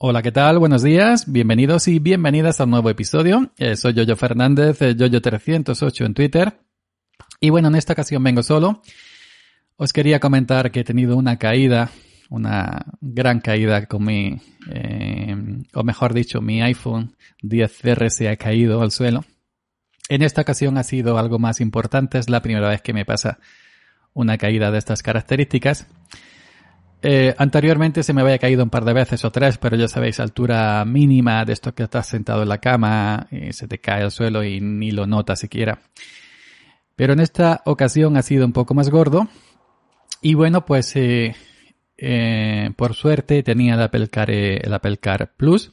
Hola, ¿qué tal? Buenos días, bienvenidos y bienvenidas a un nuevo episodio. Eh, soy Yoyo Fernández, eh, Yoyo308 en Twitter. Y bueno, en esta ocasión vengo solo. Os quería comentar que he tenido una caída, una gran caída con mi, eh, o mejor dicho, mi iPhone 10R se ha caído al suelo. En esta ocasión ha sido algo más importante, es la primera vez que me pasa una caída de estas características. Eh, anteriormente se me había caído un par de veces o tres, pero ya sabéis, altura mínima de esto que estás sentado en la cama y se te cae al suelo y ni lo notas siquiera. Pero en esta ocasión ha sido un poco más gordo. Y bueno, pues eh, eh, por suerte tenía el Apple Car, el Apple Car Plus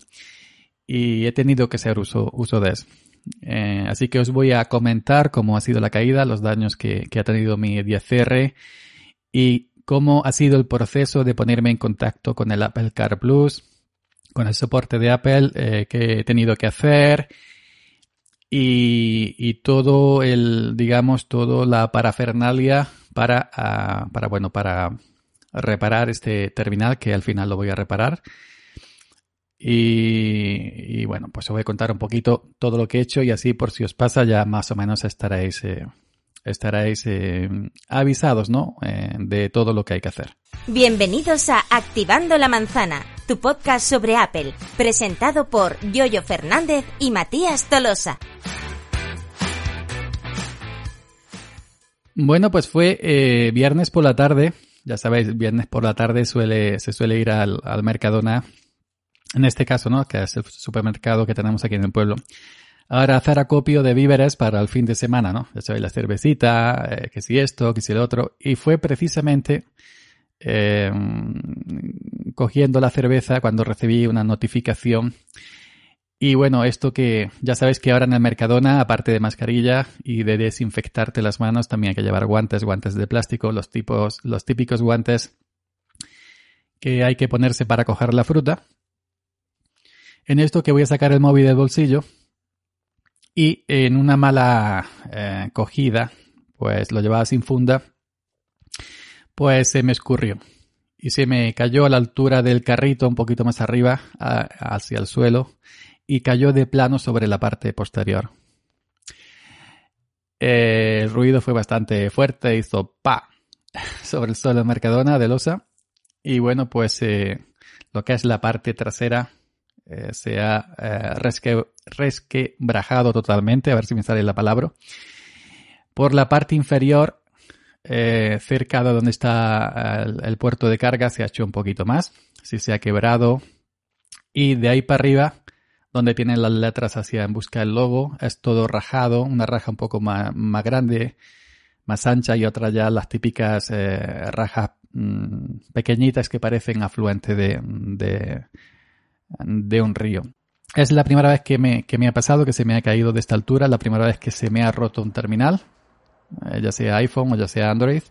y he tenido que hacer uso, uso de eso. así que os voy a comentar cómo ha sido la caída, los daños que, que ha tenido mi 10R y cómo ha sido el proceso de ponerme en contacto con el Apple Car Plus, con el soporte de Apple eh, que he tenido que hacer y, todo el, digamos, toda la parafernalia para, ah, para, bueno, para reparar este terminal que al final lo voy a reparar. Y, y, bueno, pues os voy a contar un poquito todo lo que he hecho y así por si os pasa ya más o menos estaréis eh, estaréis eh, avisados, ¿no? Eh, de todo lo que hay que hacer. Bienvenidos a Activando la Manzana, tu podcast sobre Apple, presentado por Yoyo Fernández y Matías Tolosa. Bueno, pues fue eh, viernes por la tarde. Ya sabéis, viernes por la tarde suele, se suele ir al, al Mercadona. En este caso, ¿no? Que es el supermercado que tenemos aquí en el pueblo. Ahora hacer acopio de víveres para el fin de semana, ¿no? Ya sabéis, la cervecita, eh, que si esto, que si lo otro. Y fue precisamente eh, cogiendo la cerveza cuando recibí una notificación. Y bueno, esto que ya sabéis que ahora en el Mercadona, aparte de mascarilla y de desinfectarte las manos, también hay que llevar guantes, guantes de plástico, los tipos, los típicos guantes que hay que ponerse para coger la fruta. En esto que voy a sacar el móvil del bolsillo y en una mala eh, cogida, pues lo llevaba sin funda, pues se me escurrió y se me cayó a la altura del carrito un poquito más arriba hacia el suelo y cayó de plano sobre la parte posterior. el ruido fue bastante fuerte, hizo pa sobre el suelo de Mercadona de losa y bueno pues eh, lo que es la parte trasera eh, se ha eh, resquebrajado totalmente, a ver si me sale la palabra. Por la parte inferior, eh, cerca de donde está el, puerto de carga, se ha hecho un poquito más, si se ha quebrado. Y de ahí para arriba, donde tienen las letras hacia en busca del logo, es todo rajado, una raja un poco más, grande, más ancha y otra ya las típicas rajas mm, pequeñitas que parecen afluentes de, de un río. Es la primera vez que me, que me ha pasado, que se me ha caído de esta altura, la primera vez que se me ha roto un terminal, eh, ya sea iPhone o ya sea Android.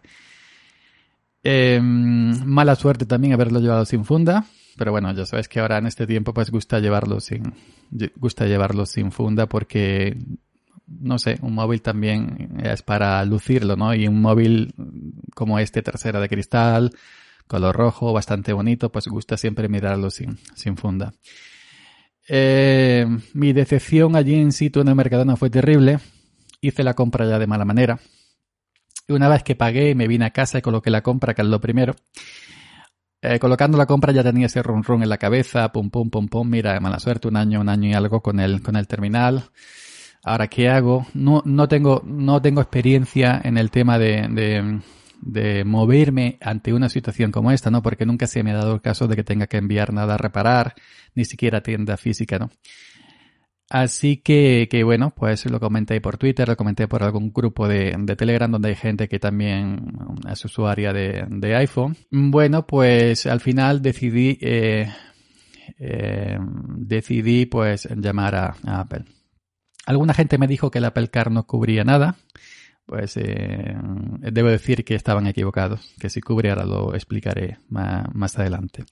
Em, mala suerte también haberlo llevado sin funda, pero bueno, ya sabes que ahora en este tiempo pues gusta llevarlo sin, gusta llevarlo sin funda porque, no sé, un móvil también es para lucirlo, ¿no? Y un móvil como este, tercera de cristal, color rojo, bastante bonito, pues gusta siempre mirarlo sin, sin funda. Eh, mi decepción allí en sitio en el Mercadona fue terrible. Hice la compra ya de mala manera. Y una vez que pagué, me vine a casa y coloqué la compra, que es lo primero. Eh, colocando la compra ya tenía ese run run en la cabeza, pum pum pum pum, mira, mala suerte, un año, un año y algo con el, con el terminal. Ahora, ¿qué hago? No, no tengo, no tengo experiencia en el tema de, de moverme ante una situación como esta, ¿no? Porque nunca se me ha dado el caso de que tenga que enviar nada a reparar, ni siquiera tienda física, ¿no? Así que, que bueno, pues lo comenté por Twitter, lo comenté por algún grupo de, de Telegram donde hay gente que también es usuaria de, de iPhone. Bueno, pues al final decidí eh, eh, decidí pues llamar a, Apple. Alguna gente me dijo que el Apple Car no cubría nada. Pues eh, debo decir que estaban equivocados, que si cubre ahora lo explicaré más, adelante.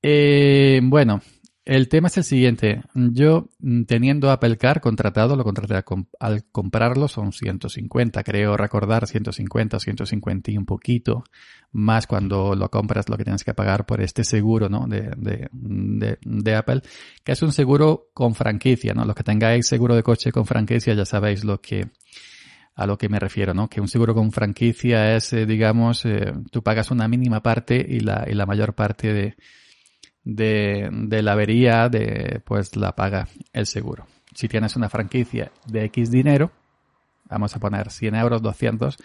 Eh, bueno, el tema es el siguiente. Yo, mm, teniendo Apple Car contratado, lo contraté al comprarlo, son 150, creo recordar, 150 150 y un poquito, más cuando lo compras lo que tienes que pagar por este seguro, ¿no? De, de, de, Apple, que es un seguro con franquicia, ¿no? Los que tengáis seguro de coche con franquicia ya sabéis lo que, a lo que me refiero, ¿no? Que un seguro con franquicia es, eh, digamos, eh, tú pagas una mínima parte y la, y la mayor parte de, de, de la avería de, pues la paga el seguro. Si tienes una franquicia de X dinero, vamos a poner 100 euros, 200,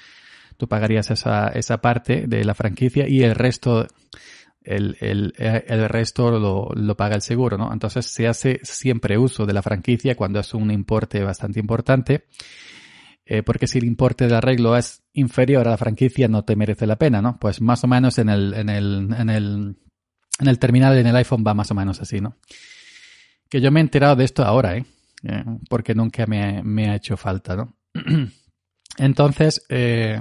tú pagarías esa, esa parte de la franquicia y el resto, el, el, el resto lo, lo, paga el seguro, ¿no? Entonces se hace siempre uso de la franquicia cuando es un importe bastante importante. Eh, porque si el importe de arreglo es inferior a la franquicia no te merece la pena, ¿no? Pues más o menos en el, en el, en el en el terminal en el iPhone va más o menos así, ¿no? Que yo me he enterado de esto ahora, ¿eh? eh porque nunca me, ha hecho falta, ¿no? Entonces, eh,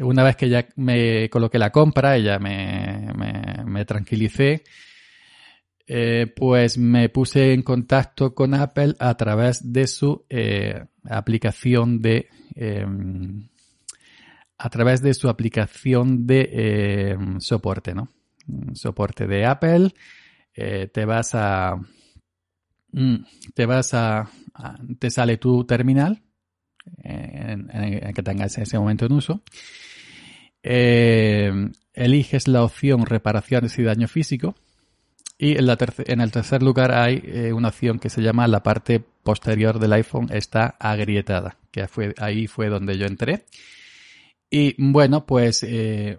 una vez que ya me coloqué la compra y ya me, me, tranquilicé, eh, pues me puse en contacto con Apple a través de su aplicación de em, a través de su aplicación de em, soporte, ¿no? soporte de Apple, eh, te vas a, mm, te vas a, te sale tu terminal eh, en, que tengas en ese momento en uso. Eh, eliges la opción reparaciones y daño físico. Y en, la en el tercer lugar hay una opción que se llama la parte posterior del iPhone está agrietada, que fue, ahí fue donde yo entré. Y bueno, pues en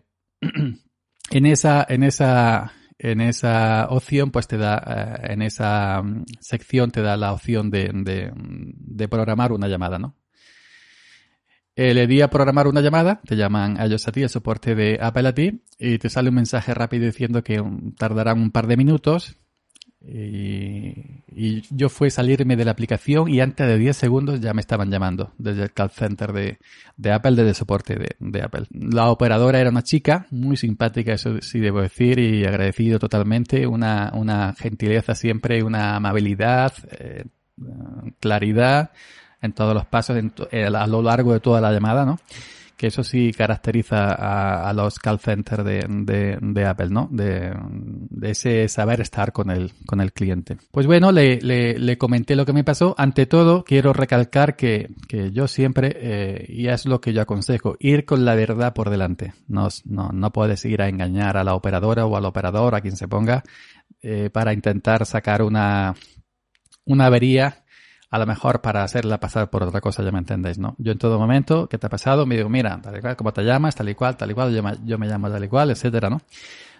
esa, en esa, en esa opción, pues te da, eh, en esa mm, sección te da la opción de, de, de programar una llamada, ¿no? Eh, le di a programar una llamada, te llaman a ellos a ti, el soporte de Apple a ti, y te sale un mensaje rápido diciendo que tardarán un par de minutos y, yo fui a salirme de la aplicación y antes de 10 segundos ya me estaban llamando desde el call center de, de Apple, desde el soporte de, de, Apple. La operadora era una chica, muy simpática, eso sí debo decir, y agradecido totalmente, una, una gentileza siempre, una amabilidad, eh, claridad en todos los pasos, a lo largo de toda la llamada, ¿no? que eso sí caracteriza a, los call centers de, Apple, ¿no? De, ese saber estar con el, con el cliente. Pues bueno, le, le, comenté lo que me pasó. Ante todo, quiero recalcar que, que yo siempre, eh, y es lo que yo aconsejo, ir con la verdad por delante. No, no, no puedes ir a engañar a la operadora o al operador, a quien se ponga, eh, para intentar sacar una, una avería a lo mejor para hacerla pasar por otra cosa, ya me entendéis, ¿no? Yo en todo momento, ¿qué te ha pasado? Me digo, mira, tal y cual, ¿cómo te llamas? Tal y cual, tal y cual, yo me, llamo tal y cual, etcétera, ¿no?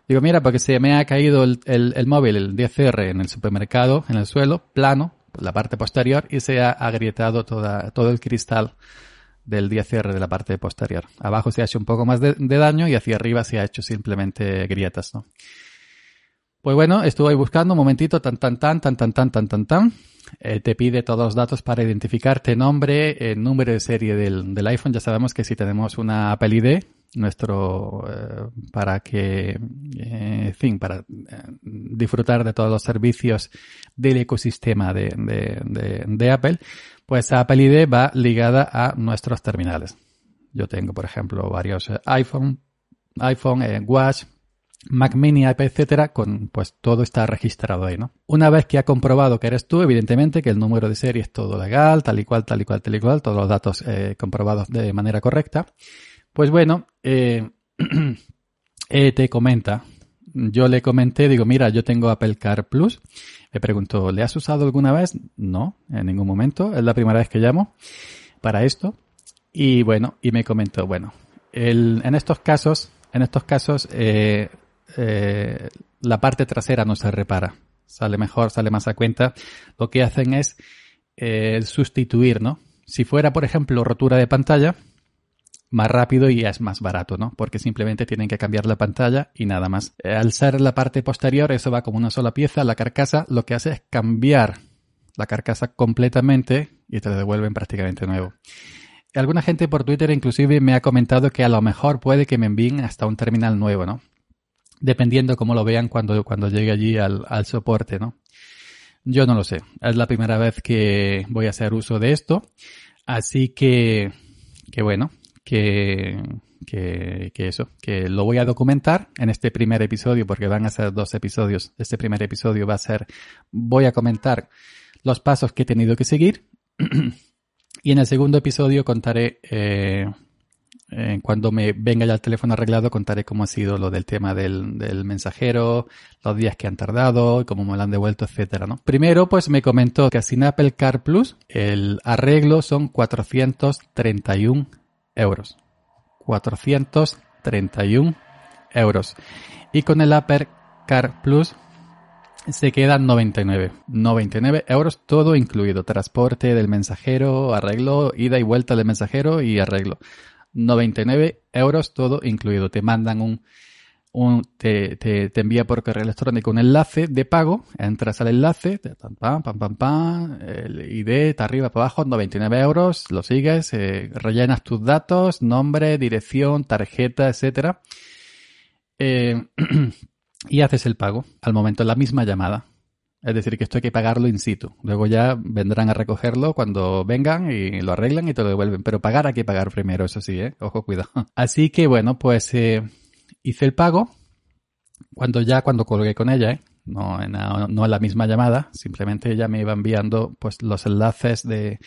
Digo, mira, porque se me ha caído el, el, móvil, el 10R, en el supermercado, en el suelo, plano, la parte posterior, y se ha agrietado toda, todo el cristal del 10R de la parte posterior. Abajo se ha hecho un poco más de daño y hacia arriba se ha hecho simplemente grietas, ¿no? Pues bueno, estuve buscando un momentito, tan, tan, tan, tan, tan, tan, tan, tan, tan. Eh, te pide todos los datos para identificarte, nombre, el número de serie del, del, iPhone. Ya sabemos que si tenemos una Apple ID, nuestro, eh, para que, eh, en fin, para disfrutar de todos los servicios del ecosistema de, de, de, de Apple, pues Apple ID va ligada a nuestros terminales. Yo tengo, por ejemplo, varios iPhone, iPhone, Watch, Mac Mini, iPad, etcétera, con pues todo está registrado ahí, ¿no? Una vez que ha comprobado que eres tú, evidentemente que el número de serie es todo legal, tal y cual, tal y cual, tal y cual, todos los datos eh, comprobados de manera correcta, pues bueno, eh, eh, te comenta. Yo le comenté, digo, mira, yo tengo Apple Car Plus. Le pregunto, ¿le has usado alguna vez? No, en ningún momento. Es la primera vez que llamo para esto. Y bueno, y me comentó, bueno, el, en estos casos, en estos casos, eh, eh, la parte trasera no se repara. Sale mejor, sale más a cuenta. Lo que hacen es eh, sustituir, ¿no? Si fuera, por ejemplo, rotura de pantalla, más rápido y es más barato, ¿no? Porque simplemente tienen que cambiar la pantalla y nada más. Eh, al ser la parte posterior, eso va como una sola pieza, la carcasa lo que hace es cambiar la carcasa completamente y te devuelven prácticamente nuevo. Alguna gente por Twitter inclusive me ha comentado que a lo mejor puede que me envíen hasta un terminal nuevo, ¿no? Dependiendo cómo lo vean cuando, cuando llegue allí al, al soporte, ¿no? Yo no lo sé. Es la primera vez que voy a hacer uso de esto. Así que, que bueno, que, que, que, eso, que lo voy a documentar en este primer episodio porque van a ser dos episodios. Este primer episodio va a ser, voy a comentar los pasos que he tenido que seguir y en el segundo episodio contaré, eh, eh, cuando me venga ya el teléfono arreglado, contaré cómo ha sido lo del tema del, del mensajero, los días que han tardado, cómo me lo han devuelto, etcétera, ¿no? Primero, pues me comentó que sin Apple Car Plus, el arreglo son 431 euros. 431 euros. Y con el Apple Car Plus se quedan 99. 99 euros todo incluido. Transporte del mensajero, arreglo, ida y vuelta del mensajero y arreglo. 99 euros todo incluido. Te mandan un, un te, te, te, envía por correo electrónico un enlace de pago, entras al enlace, pam, pam, pam, pam, el ID, está arriba, para abajo, 99 euros, lo sigues, eh, rellenas tus datos, nombre, dirección, tarjeta, etcétera, eh, y haces el pago al momento, la misma llamada. Es decir, que esto hay que pagarlo in situ. Luego ya vendrán a recogerlo cuando vengan y lo arreglan y te lo devuelven. Pero pagar hay que pagar primero, eso sí, ¿eh? Ojo, cuidado. Así que bueno, pues eh, hice el pago. Cuando ya, cuando colgué con ella, ¿eh? no, no, no en la misma llamada, simplemente ella me iba enviando pues los enlaces de,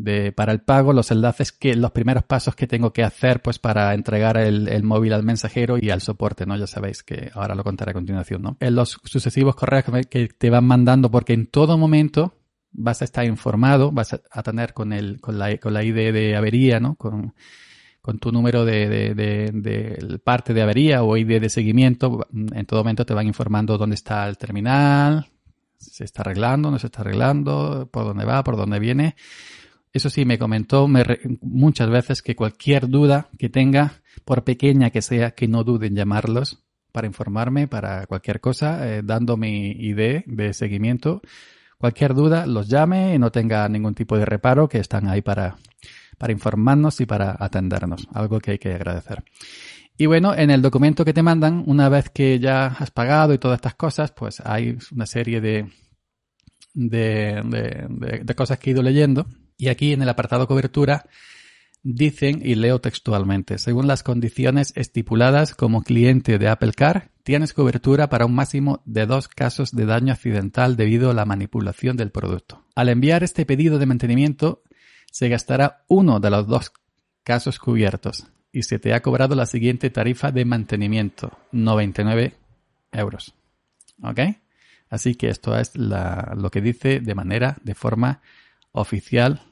de, para el pago, los enlaces que, los primeros pasos que tengo que hacer, pues para entregar el, el, móvil al mensajero y al soporte, ¿no? Ya sabéis que ahora lo contaré a continuación, ¿no? En los sucesivos correos que, te van mandando, porque en todo momento vas a estar informado, vas a, tener con el, con la, con la ID de avería, ¿no? Con, con tu número de, de, de, de, parte de avería o ID de seguimiento, en todo momento te van informando dónde está el terminal, se está arreglando, no se está arreglando, por dónde va, por dónde viene. Eso sí, me comentó me re, muchas veces que cualquier duda que tenga, por pequeña que sea, que no duden en llamarlos para informarme, para cualquier cosa, eh, dando mi ID de seguimiento. Cualquier duda, los llame y no tenga ningún tipo de reparo, que están ahí para, para informarnos y para atendernos, algo que hay que agradecer. Y bueno, en el documento que te mandan, una vez que ya has pagado y todas estas cosas, pues hay una serie de, de, de, de cosas que he ido leyendo y aquí en el apartado cobertura dicen, y leo textualmente, según las condiciones estipuladas como cliente de Apple Car, tienes cobertura para un máximo de dos casos de daño accidental debido a la manipulación del producto. Al enviar este pedido de mantenimiento, se gastará uno de los dos casos cubiertos y se te ha cobrado la siguiente tarifa de mantenimiento, 99 euros. ¿Ok? Así que esto es lo que dice de manera, de forma oficial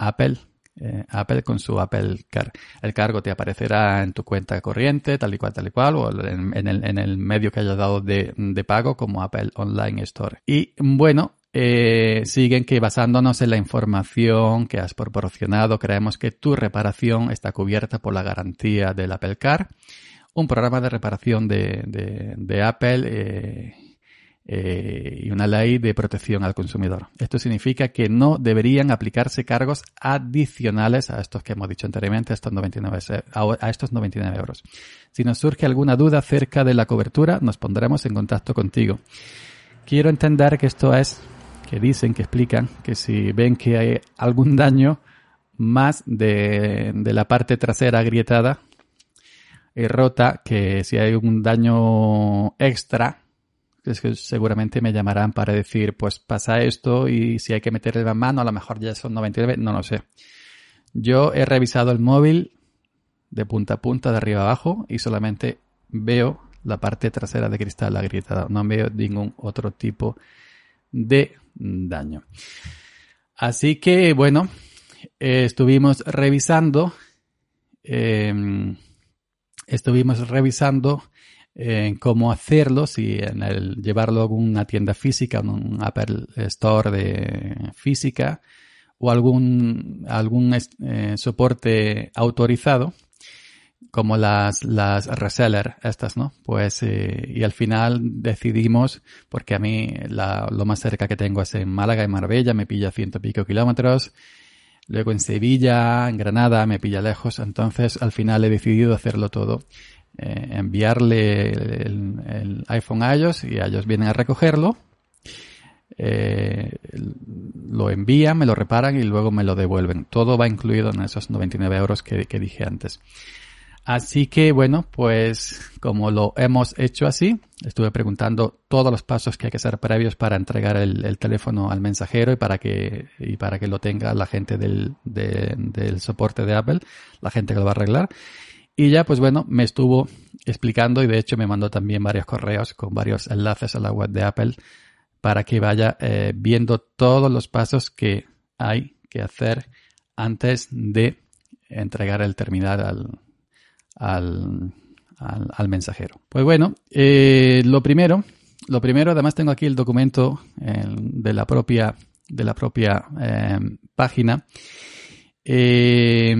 Apple, eh, Apple con su Apple Car. El cargo te aparecerá en tu cuenta corriente, tal y cual, tal y cual, o en, en, el, en el, medio que hayas dado de, pago como Apple Online Store. Y bueno, eh, siguen que basándonos en la información que has proporcionado, creemos que tu reparación está cubierta por la garantía del Apple Car, un programa de reparación de Apple. Eh, eh, y una ley de protección al consumidor. Esto significa que no deberían aplicarse cargos adicionales a estos que hemos dicho anteriormente, a estos 99, a estos 99 euros. Si nos surge alguna duda acerca de la cobertura, nos pondremos en contacto contigo. Quiero entender que esto es, que dicen, que explican, que si ven que hay algún daño más de, de la parte trasera agrietada y rota, que si hay un daño extra, es que seguramente me llamarán para decir, pues pasa esto y si hay que meterle la mano, a lo mejor ya son 99, no lo sé. Yo he revisado el móvil de punta a punta, de arriba a abajo, y solamente veo la parte trasera de cristal agrietada. No veo ningún otro tipo de daño. Así que, bueno, eh, estuvimos revisando, eh, estuvimos revisando en cómo hacerlo, si en el llevarlo a una tienda física, un Apple Store de física, o algún, algún eh, soporte autorizado, como las, las reseller estas, ¿no? Pues, eh, y al final decidimos, porque a mí la, lo más cerca que tengo es en Málaga y Marbella, me pilla ciento y pico kilómetros, luego en Sevilla, en Granada, me pilla lejos, entonces al final he decidido hacerlo todo, eh, enviarle el, iPhone a ellos y ellos vienen a recogerlo, eh, lo envían, me lo reparan y luego me lo devuelven. Todo va incluido en esos 99 euros que, dije antes. Así que bueno, pues como lo hemos hecho así, estuve preguntando todos los pasos que hay que hacer previos para entregar el, el teléfono al mensajero y para que, y para que lo tenga la gente del, de, del soporte de Apple, la gente que lo va a arreglar. Y ya pues bueno, me estuvo explicando y de hecho me mandó también varios correos con varios enlaces a la web de Apple para que vaya eh, viendo todos los pasos que hay que hacer antes de entregar el terminal al, al, al, al mensajero. Pues bueno, eh, lo primero, lo primero, además tengo aquí el documento eh, de la propia, de la propia eh, página. Eh,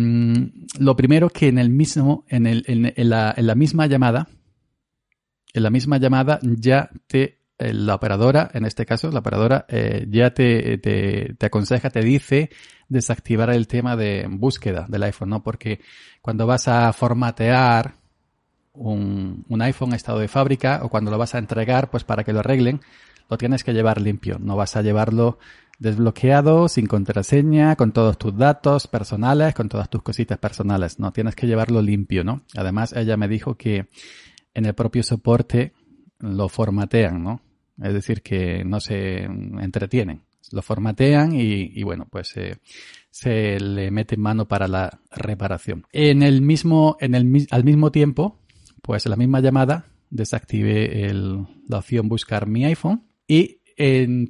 lo primero que en el mismo, en, el, en, la, en la misma llamada, en la misma llamada ya te la operadora, en este caso, la operadora eh, ya te, aconseja, te dice desactivar el tema de búsqueda del iPhone, ¿no? Porque cuando vas a formatear un, un iPhone estado de fábrica o cuando lo vas a entregar, pues para que lo arreglen, lo tienes que llevar limpio. No vas a llevarlo desbloqueado, sin contraseña, con todos tus datos personales, con todas tus cositas personales. No, tienes que llevarlo limpio, ¿no? Además, ella me dijo que en el propio soporte lo formatean, ¿no? Es decir, que no se entretienen. Lo formatean y, y bueno, pues eh, se le mete mano para la reparación. En el mismo, en el, al mismo tiempo, pues en la misma llamada, desactivé el, la opción buscar mi iPhone y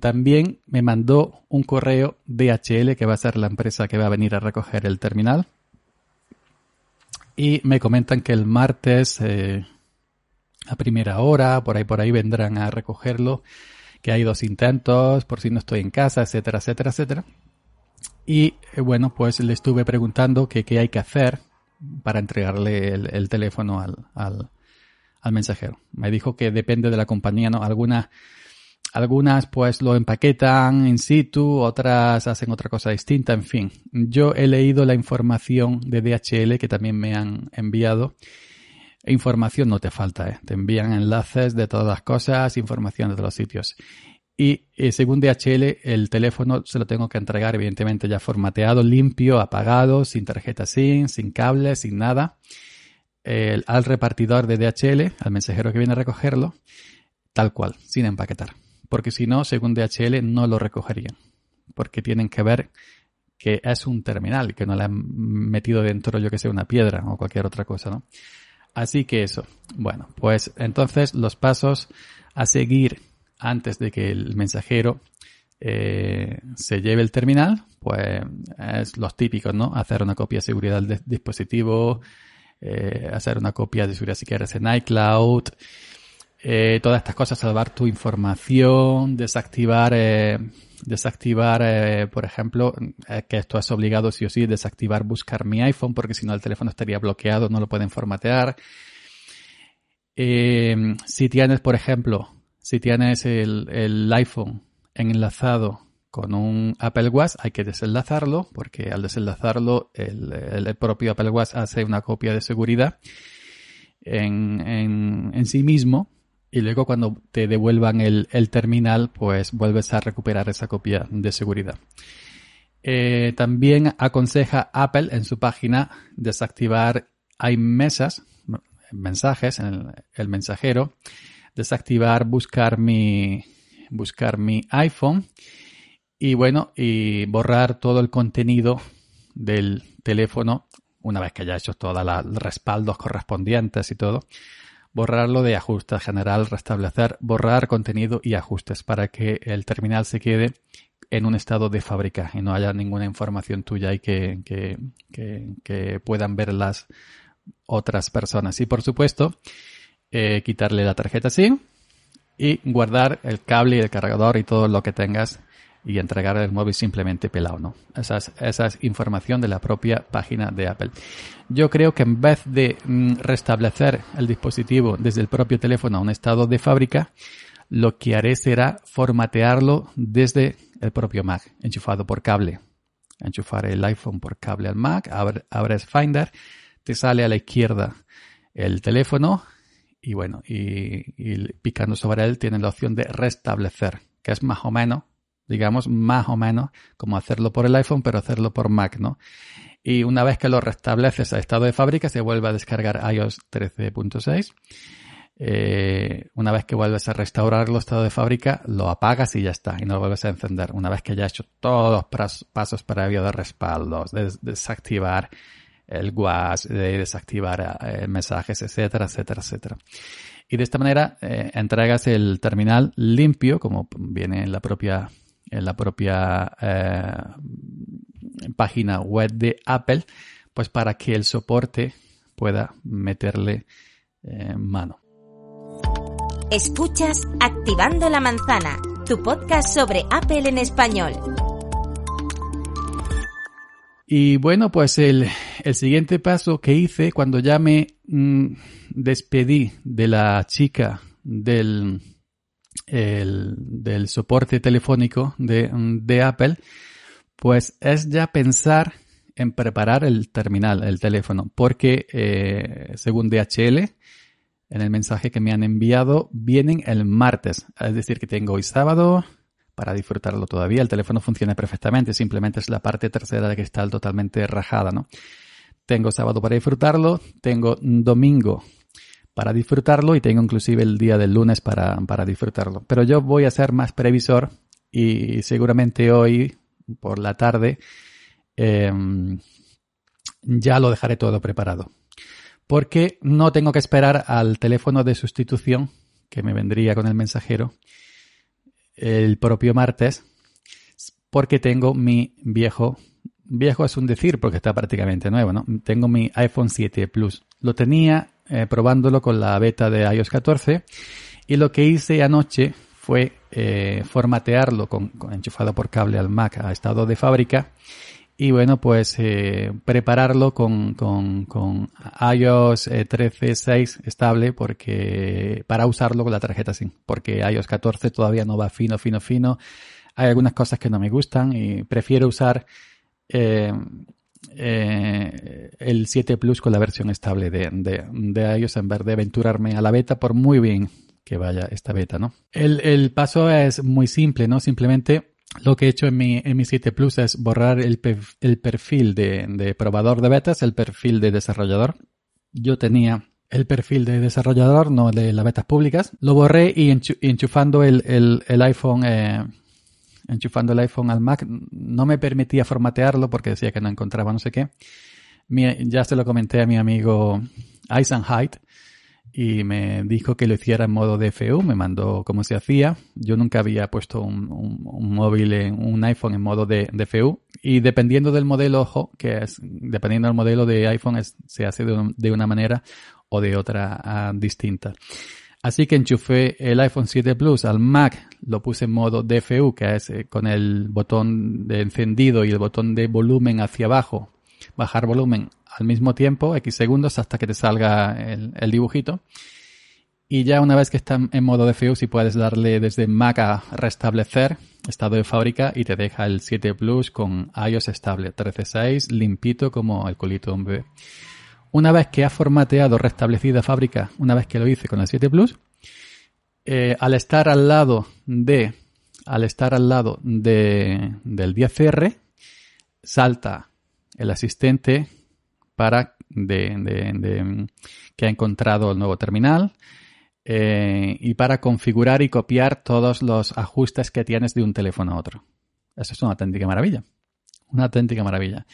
también me mandó un correo DHL, que va a ser la empresa que va a venir a recoger el terminal. Y me comentan que el martes eh, a primera hora, por ahí por ahí vendrán a recogerlo, que hay dos intentos, por si no estoy en casa, etcétera, etcétera, etcétera. Y eh, bueno, pues le estuve preguntando que qué hay que hacer para entregarle el, el teléfono al, al, al, mensajero. Me dijo que depende de la compañía, ¿no? Algunas, algunas pues lo empaquetan in situ, otras hacen otra cosa distinta, en fin. Yo he leído la información de DHL que también me han enviado información no te falta, ¿eh? te envían enlaces de todas las cosas, información de todos los sitios. Y eh, según DHL, el teléfono se lo tengo que entregar, evidentemente, ya formateado, limpio, apagado, sin tarjeta SIM, sin cable, sin nada, el, al repartidor de DHL, al mensajero que viene a recogerlo, tal cual, sin empaquetar. Porque si no, según DHL, no lo recogerían. Porque tienen que ver que es un terminal, que no le han metido dentro, yo que sé, una piedra o cualquier otra cosa, ¿no? Así que eso. Bueno, pues entonces los pasos a seguir antes de que el mensajero eh, se lleve el terminal, pues es los típicos, ¿no? Hacer una copia de seguridad del dispositivo, eh, hacer una copia de seguridad si quieres en iCloud, eh, todas estas cosas, salvar tu información, desactivar, eh, desactivar, eh, por ejemplo, que esto es obligado sí o sí, desactivar buscar mi iPhone, porque si no el teléfono estaría bloqueado, no lo pueden formatear. Si tienes, por ejemplo, si tienes el, el iPhone enlazado con un Apple Watch, hay que desenlazarlo, porque al desenlazarlo, el, el propio Apple Watch hace una copia de seguridad en, en, en sí mismo y luego cuando te devuelvan el, el, terminal, pues vuelves a recuperar esa copia de seguridad. Eh, también aconseja Apple en su página desactivar iMessage, mensajes en el, el, mensajero, desactivar buscar mi, buscar mi iPhone y bueno, y borrar todo el contenido del teléfono una vez que haya hecho todos los respaldos correspondientes y todo borrarlo de ajustes general, restablecer, borrar contenido y ajustes para que el terminal se quede en un estado de fábrica y no haya ninguna información tuya y que, que, que, puedan ver las otras personas. Y por supuesto, eh, quitarle la tarjeta SIM y guardar el cable y el cargador y todo lo que tengas y entregar el móvil simplemente pelado, ¿no? Esa es, esa es información de la propia página de Apple. Yo creo que en vez de mm, restablecer el dispositivo desde el propio teléfono a un estado de fábrica, lo que haré será formatearlo desde el propio Mac, enchufado por cable. Enchufar el iPhone por cable al Mac, abres Finder, te sale a la izquierda el teléfono y bueno, y, y picando sobre él tiene la opción de restablecer, que es más o menos digamos, más o menos como hacerlo por el iPhone, pero hacerlo por Mac, ¿no? Y una vez que lo restableces a estado de fábrica, se vuelve a descargar iOS 13.6. Eh, una vez que vuelves a restaurarlo estado de fábrica, lo apagas y ya está, y no lo vuelves a encender. Una vez que ya has hecho todos los pasos previos de respaldos, de desactivar el WAS, de desactivar eh, mensajes, etcétera, etcétera, etcétera. Y de esta manera eh, entregas el terminal limpio, como viene en la propia en la propia eh, página web de Apple, pues para que el soporte pueda meterle eh, mano. Escuchas Activando la Manzana, tu podcast sobre Apple en español. Y bueno, pues el, siguiente paso que hice cuando ya me mm, despedí de la chica del, el, del soporte telefónico de, Apple, pues es ya pensar en preparar el terminal, el teléfono, porque eh, según DHL, en el mensaje que me han enviado, vienen el martes. Es decir, que tengo hoy sábado para disfrutarlo todavía. El teléfono funciona perfectamente, simplemente es la parte tercera de cristal totalmente rajada, ¿no? Tengo sábado para disfrutarlo, tengo domingo para disfrutarlo y tengo inclusive el día del lunes para, para disfrutarlo. Pero yo voy a ser más previsor y seguramente hoy por la tarde em, ya lo dejaré todo preparado. Porque no tengo que esperar al teléfono de sustitución que me vendría con el mensajero el propio martes porque tengo mi viejo viejo es un decir porque está prácticamente nuevo, ¿no? Tengo mi iPhone 7 Plus. Lo tenía eh, probándolo con la beta de iOS 14 y lo que hice anoche fue eh, formatearlo con, enchufado por cable al Mac a estado de fábrica y bueno pues eh, prepararlo con, con, con iOS 13.6 estable porque para usarlo con la tarjeta SIM porque iOS 14 todavía no va fino fino fino. Hay algunas cosas que no me gustan y prefiero usar eh, el 7 Plus con la versión estable de, de, iOS en vez de aventurarme a la beta por muy bien que vaya esta beta, ¿no? El, paso es muy simple, ¿no? Simplemente lo que he hecho en mi, en mi 7 Plus es borrar el, el perfil de, de, probador de betas, el perfil de desarrollador. Yo tenía el perfil de desarrollador, no de las betas públicas. Lo borré y enchufando el, el, el iPhone eh, enchufando el iPhone al Mac, no me permitía formatearlo porque decía que no encontraba no sé qué. ya se lo comenté a mi amigo Eisenheit y me dijo que lo hiciera en modo DFU, me mandó cómo se hacía. Yo nunca había puesto un, móvil, en, un iPhone en modo de, DFU y dependiendo del modelo, ojo, que es, dependiendo del modelo de iPhone se hace de, una manera o de otra ah, distinta. Así que enchufé el iPhone 7 Plus al Mac, lo puse en modo DFU, que es eh, con el botón de encendido y el botón de volumen hacia abajo, bajar volumen al mismo tiempo, X segundos hasta que te salga el, dibujito. Y ya una vez que está en modo DFU, si puedes darle desde Mac a restablecer estado de fábrica y te deja el 7 Plus con iOS estable 13.6, limpito como el colito de un bebé. Una vez que ha formateado restablecida fábrica, una vez que lo hice con el 7 Plus, eh, al estar al lado de, al estar al lado de, del 10R, salta el asistente para de, que ha encontrado el nuevo terminal eh, y para configurar y copiar todos los ajustes que tienes de un teléfono a otro. Eso es una auténtica maravilla. Una auténtica maravilla.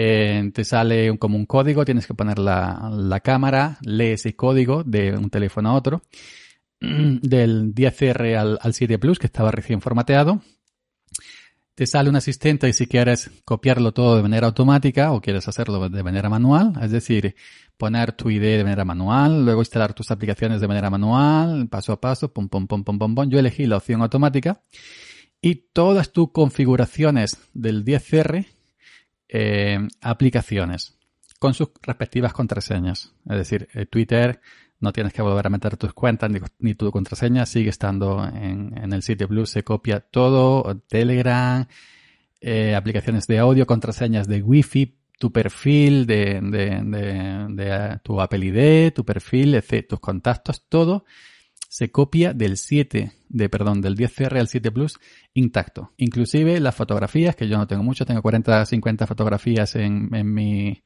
Eh, te sale como un código, tienes que poner la, cámara, lee ese código de un teléfono a otro, del 10R al, al 7 Plus, que estaba recién formateado. Te sale un asistente y si quieres copiarlo todo de manera automática o quieres hacerlo de manera manual, es decir, poner tu ID de manera manual, luego instalar tus aplicaciones de manera manual, paso a paso, pum, pum, pum, pum, pum, pum. Yo elegí la opción automática y todas tus configuraciones del 10R eh, aplicaciones con sus respectivas contraseñas. Es decir, eh, Twitter no tienes que volver a meter tus cuentas ni, tu contraseña, sigue estando en, el sitio Plus, se copia todo, Telegram, eh, aplicaciones de audio, contraseñas de Wi-Fi, tu perfil de, de, tu Apple ID, tu perfil, tus contactos, todo se copia del 7, de, perdón, del 10CR al 7 Plus intacto. Inclusive las fotografías, que yo no tengo mucho, tengo 40, 50 fotografías en, en mi,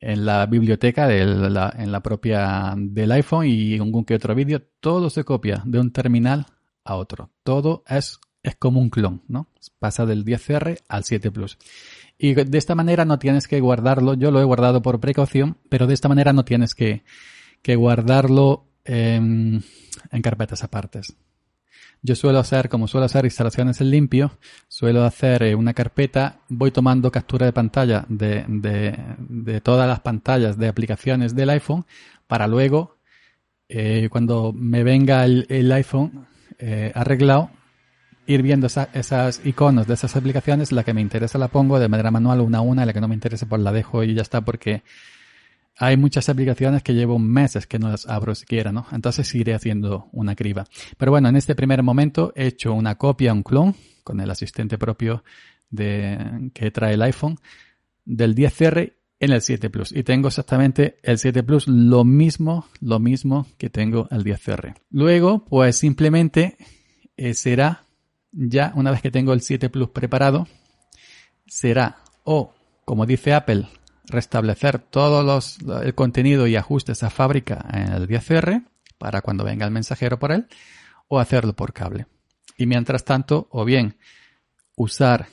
en la biblioteca de la, en la propia del iPhone y algún que otro vídeo, todo se copia de un terminal a otro. Todo es, es como un clon, ¿no? Pasa del 10CR al 7 Plus. Y de esta manera no tienes que guardarlo, yo lo he guardado por precaución, pero de esta manera no tienes que, que guardarlo en, en carpetas apartes. Yo suelo hacer, como suelo hacer instalaciones en limpio, suelo hacer eh, una carpeta, voy tomando captura de pantalla de, de, todas las pantallas de aplicaciones del iPhone para luego, eh, cuando me venga el, iPhone eh, arreglado, ir viendo esas iconos de esas aplicaciones, la que me interesa la pongo de manera manual una a una, la que no me interesa pues la dejo y ya está porque hay muchas aplicaciones que llevo meses que no las abro siquiera, ¿no? Entonces iré haciendo una criba. Pero bueno, en este primer momento he hecho una copia, un clon, con el asistente propio de, que trae el iPhone, del 10R en el 7 Plus. Y tengo exactamente el 7 Plus lo mismo, lo mismo que tengo el 10R. Luego, pues simplemente eh, será, ya una vez que tengo el 7 Plus preparado, será o, como dice Apple, restablecer todo los, el contenido y ajustes a fábrica en el 10R para cuando venga el mensajero por él o hacerlo por cable. Y mientras tanto, o bien usar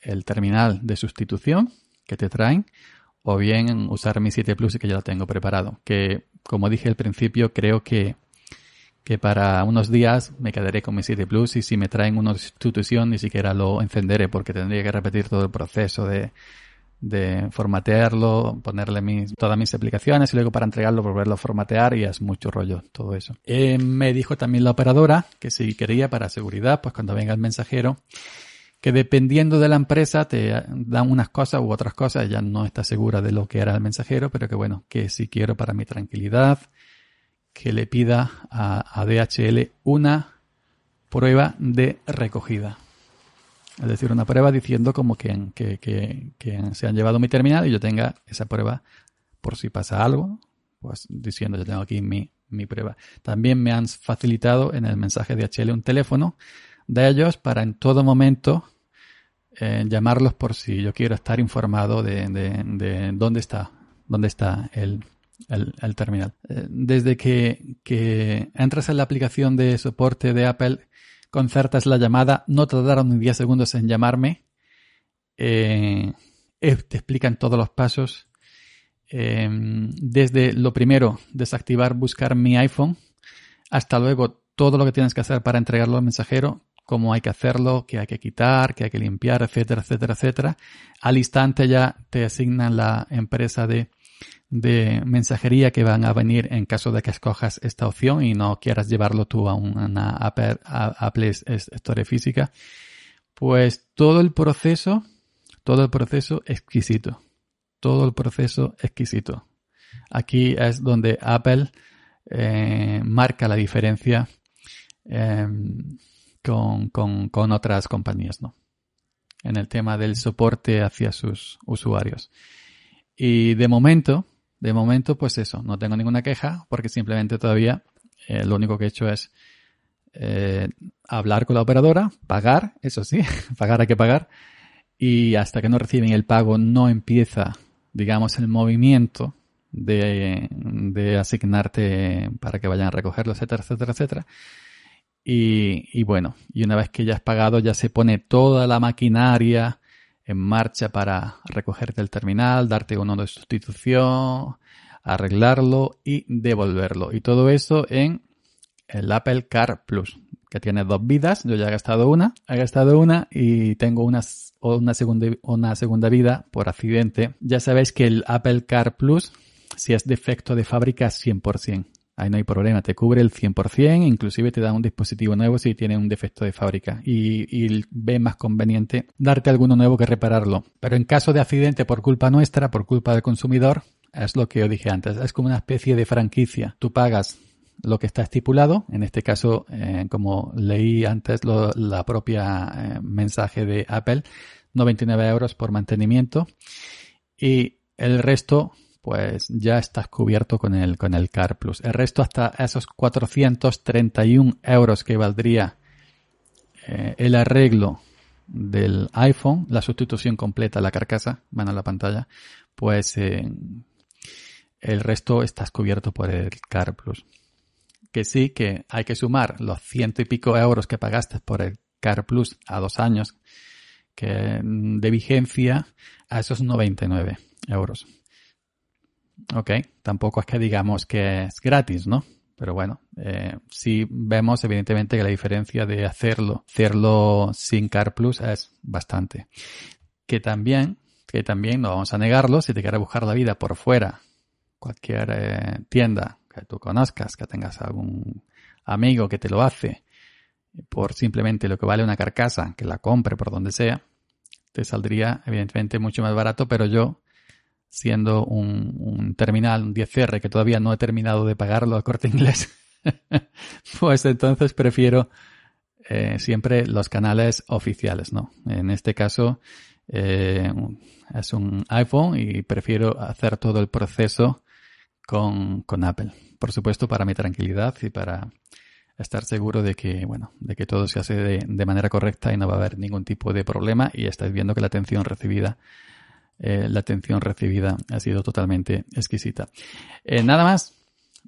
el terminal de sustitución que te traen o bien usar mi 7 Plus que ya lo tengo preparado. Que como dije al principio, creo que, que para unos días me quedaré con mi 7 Plus y si me traen una sustitución ni siquiera lo encenderé porque tendría que repetir todo el proceso de de formatearlo, ponerle mis, todas mis aplicaciones y luego para entregarlo volverlo a formatear y es mucho rollo todo eso. Eh, me dijo también la operadora que si quería para seguridad, pues cuando venga el mensajero, que dependiendo de la empresa te dan unas cosas u otras cosas, ella no está segura de lo que era el mensajero, pero que bueno, que si quiero para mi tranquilidad, que le pida a DHL una prueba de recogida. Es decir, una prueba diciendo como que, que, se han llevado mi terminal y yo tenga esa prueba por si pasa algo, pues diciendo yo tengo aquí mi, mi prueba. También me han facilitado en el mensaje de HL un teléfono de ellos para en todo momento eh, llamarlos por si yo quiero estar informado de, de, dónde está, dónde está el, el, terminal. Eh, desde que, que entras en la aplicación de soporte de Apple, concertas la llamada, no tardaron ni 10 segundos en llamarme, eh, eh, te explican todos los pasos, eh, desde lo primero, desactivar, buscar mi iPhone, hasta luego todo lo que tienes que hacer para entregarlo al mensajero, cómo hay que hacerlo, qué hay que quitar, qué hay que limpiar, etcétera, etcétera, etcétera. Al instante ya te asignan la empresa de de mensajería que van a venir en caso de que escojas esta opción y no quieras llevarlo tú a una Apple, Apple Store física, pues todo el proceso, todo el proceso exquisito, todo el proceso exquisito. Aquí es donde Apple eh, marca la diferencia em, con, con, con otras compañías, ¿no? En el tema del soporte hacia sus usuarios. Y de momento, de momento, pues eso, no tengo ninguna queja porque simplemente todavía eh, lo único que he hecho es eh, hablar con la operadora, pagar, eso sí, pagar hay que pagar, y hasta que no reciben el pago no empieza, digamos, el movimiento de, de asignarte para que vayan a recogerlo, etcétera, etcétera, etcétera. Y, y bueno, y una vez que ya has pagado, ya se pone toda la maquinaria en marcha para recogerte el terminal, darte uno de sustitución, arreglarlo y devolverlo. Y todo eso en el Apple Car Plus, que tiene dos vidas. Yo ya he gastado una, he gastado una y tengo una, una, segunda, una segunda vida por accidente. Ya sabéis que el Apple Car Plus, si es defecto de fábrica, es 100%. Ahí no hay problema, te cubre el 100%, inclusive te da un dispositivo nuevo si tiene un defecto de fábrica y, y ve más conveniente darte alguno nuevo que repararlo. Pero en caso de accidente por culpa nuestra, por culpa del consumidor, es lo que yo dije antes, es como una especie de franquicia. Tú pagas lo que está estipulado, en este caso, eh, como leí antes la propia eh, mensaje de Apple, 99 euros por mantenimiento y el resto pues ya estás cubierto con el, con el Car Plus. El resto hasta esos 431 euros que valdría eh, el arreglo del iPhone, la sustitución completa la carcasa, van a la pantalla, pues eh, el resto estás cubierto por el Car Plus. Que sí, que hay que sumar los ciento y pico euros que pagaste por el Car Plus a dos años que de vigencia a esos 99 euros. Ok, tampoco es que digamos que es gratis, ¿no? Pero bueno, eh, sí vemos evidentemente que la diferencia de hacerlo, hacerlo sin Car Plus es bastante. Que también, que también no vamos a negarlo, si te quieres buscar la vida por fuera, cualquier eh, tienda que tú conozcas, que tengas algún amigo que te lo hace, por simplemente lo que vale una carcasa, que la compre por donde sea, te saldría evidentemente mucho más barato, pero yo siendo un, terminal, un 10R, que todavía no he terminado de pagarlo a corte inglés, pues entonces prefiero eh, siempre los canales oficiales, ¿no? En este caso eh, es un iPhone y prefiero hacer todo el proceso con, con Apple. Por supuesto, para mi tranquilidad y para estar seguro de que, bueno, de que todo se hace de manera correcta y no va a haber ningún tipo de problema y estáis viendo que la atención recibida eh, la atención recibida ha sido totalmente exquisita. Eh, nada más,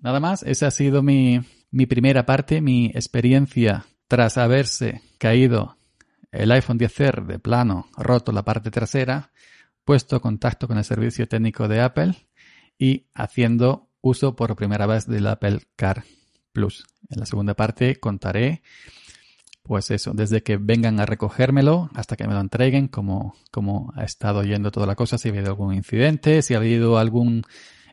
nada más. Esa ha sido mi, mi primera parte, mi experiencia tras haberse caído el iPhone 10R de plano, roto la parte trasera, puesto contacto con el servicio técnico de Apple y haciendo uso por primera vez del Apple Car Plus. En la segunda parte contaré pues eso, desde que vengan a recogérmelo hasta que me lo entreguen, como, como ha estado yendo toda la cosa, si ha habido algún incidente, si ha habido algún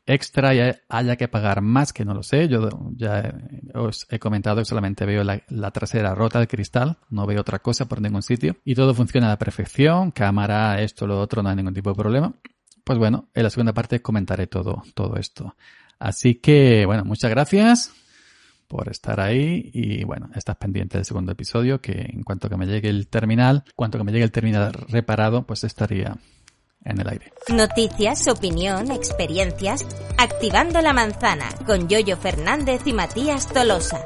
extra y haya que pagar más, que no lo sé. Yo ya os he comentado que solamente veo la, la, trasera rota del cristal, no veo otra cosa por ningún sitio. Y todo funciona a la perfección, cámara, esto, lo otro, no hay ningún tipo de problema. Pues bueno, en la segunda parte comentaré todo, todo esto. Así que, bueno, muchas gracias por estar ahí y bueno, estás pendiente del segundo episodio que en cuanto que me llegue el terminal, cuanto que me llegue el terminal reparado, pues estaría en el aire. Noticias, opinión, experiencias, activando la manzana con Yoyo Fernández y Matías Tolosa.